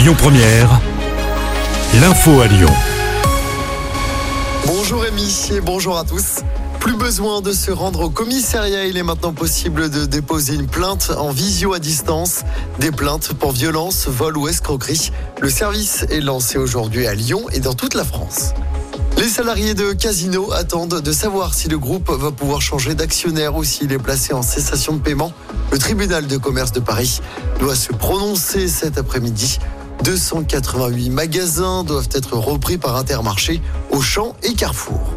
Lyon Première, l'info à Lyon. Bonjour Rémi et bonjour à tous. Plus besoin de se rendre au commissariat, il est maintenant possible de déposer une plainte en visio à distance. Des plaintes pour violence, vol ou escroquerie. Le service est lancé aujourd'hui à Lyon et dans toute la France. Les salariés de Casino attendent de savoir si le groupe va pouvoir changer d'actionnaire ou s'il est placé en cessation de paiement. Le tribunal de commerce de Paris doit se prononcer cet après-midi. 288 magasins doivent être repris par Intermarché, Auchan et Carrefour.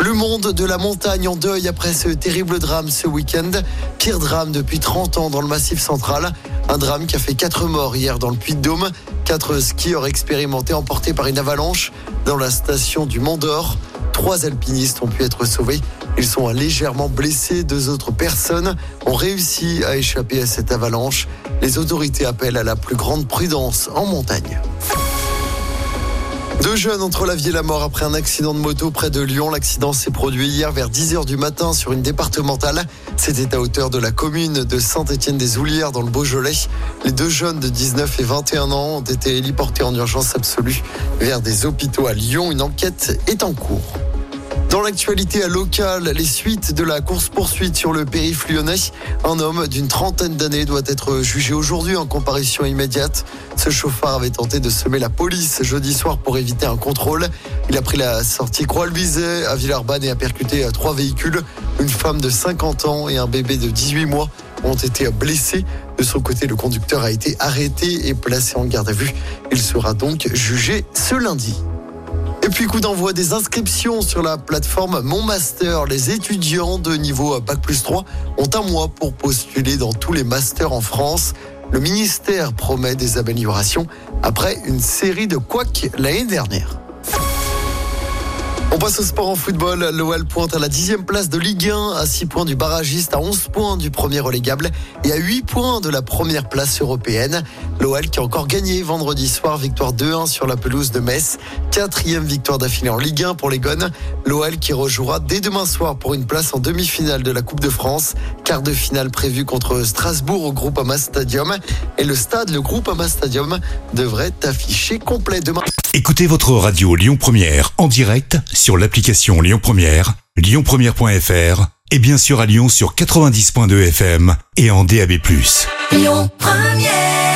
Le monde de la montagne en deuil après ce terrible drame ce week-end. Pire drame depuis 30 ans dans le massif central. Un drame qui a fait 4 morts hier dans le Puy-de-Dôme. Quatre skieurs expérimentés emportés par une avalanche dans la station du Mont d'Or. Trois alpinistes ont pu être sauvés. Ils sont légèrement blessés. Deux autres personnes ont réussi à échapper à cette avalanche. Les autorités appellent à la plus grande prudence en montagne. Deux jeunes entre la vie et la mort après un accident de moto près de Lyon. L'accident s'est produit hier vers 10h du matin sur une départementale. C'était à hauteur de la commune de Saint-Étienne-des-Oulières dans le Beaujolais. Les deux jeunes de 19 et 21 ans ont été héliportés en urgence absolue vers des hôpitaux à Lyon. Une enquête est en cours. Dans l'actualité locale, les suites de la course-poursuite sur le périph' lyonnais. Un homme d'une trentaine d'années doit être jugé aujourd'hui en comparution immédiate. Ce chauffeur avait tenté de semer la police jeudi soir pour éviter un contrôle. Il a pris la sortie Croix-Luiset à Villeurbanne et a percuté trois véhicules. Une femme de 50 ans et un bébé de 18 mois ont été blessés. De son côté, le conducteur a été arrêté et placé en garde à vue. Il sera donc jugé ce lundi. Et puis coup d'envoi des inscriptions sur la plateforme Mon Master. Les étudiants de niveau Bac plus 3 ont un mois pour postuler dans tous les masters en France. Le ministère promet des améliorations après une série de couacs l'année dernière. On passe au sport en football. L'OL pointe à la dixième place de Ligue 1, à 6 points du barragiste, à 11 points du premier relégable et à 8 points de la première place européenne. L'OL qui a encore gagné vendredi soir, victoire 2-1 sur la pelouse de Metz. Quatrième victoire d'affilée en Ligue 1 pour les Gones. L'OL qui rejouera dès demain soir pour une place en demi-finale de la Coupe de France. Quart de finale prévu contre Strasbourg au Groupama Stadium. Et le stade, le Groupama Stadium, devrait afficher complet demain. Écoutez votre radio Lyon Première en direct sur l'application Lyon Première, lyonpremière.fr et bien sûr à Lyon sur 90.2 FM et en DAB+. Lyon Première